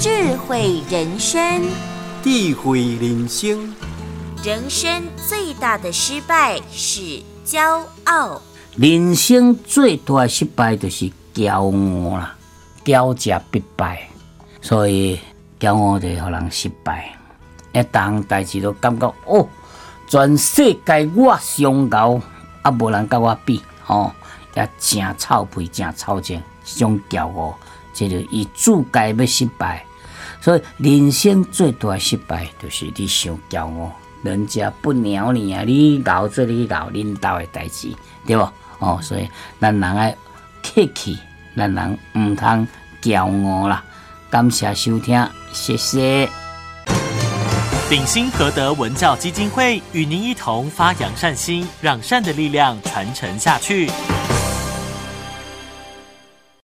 智慧人生，智慧人生。人生最大的失败是骄傲。人生最大的失败就是骄傲啦，骄者必败，所以骄傲就互人失败。一当代志都感觉哦，全世界我上高，啊无人甲我比，吼，也真臭屁，真臭贱，这种骄傲，这就伊自该要失败。所以人生最大的失败就是你想骄傲，人家不鸟你啊，你搞做你搞领导的代志，对不？哦，所以咱人爱客气，咱人唔通骄傲啦。感谢收听，谢谢。鼎新和德文教基金会与您一同发扬善心，让善的力量传承下去。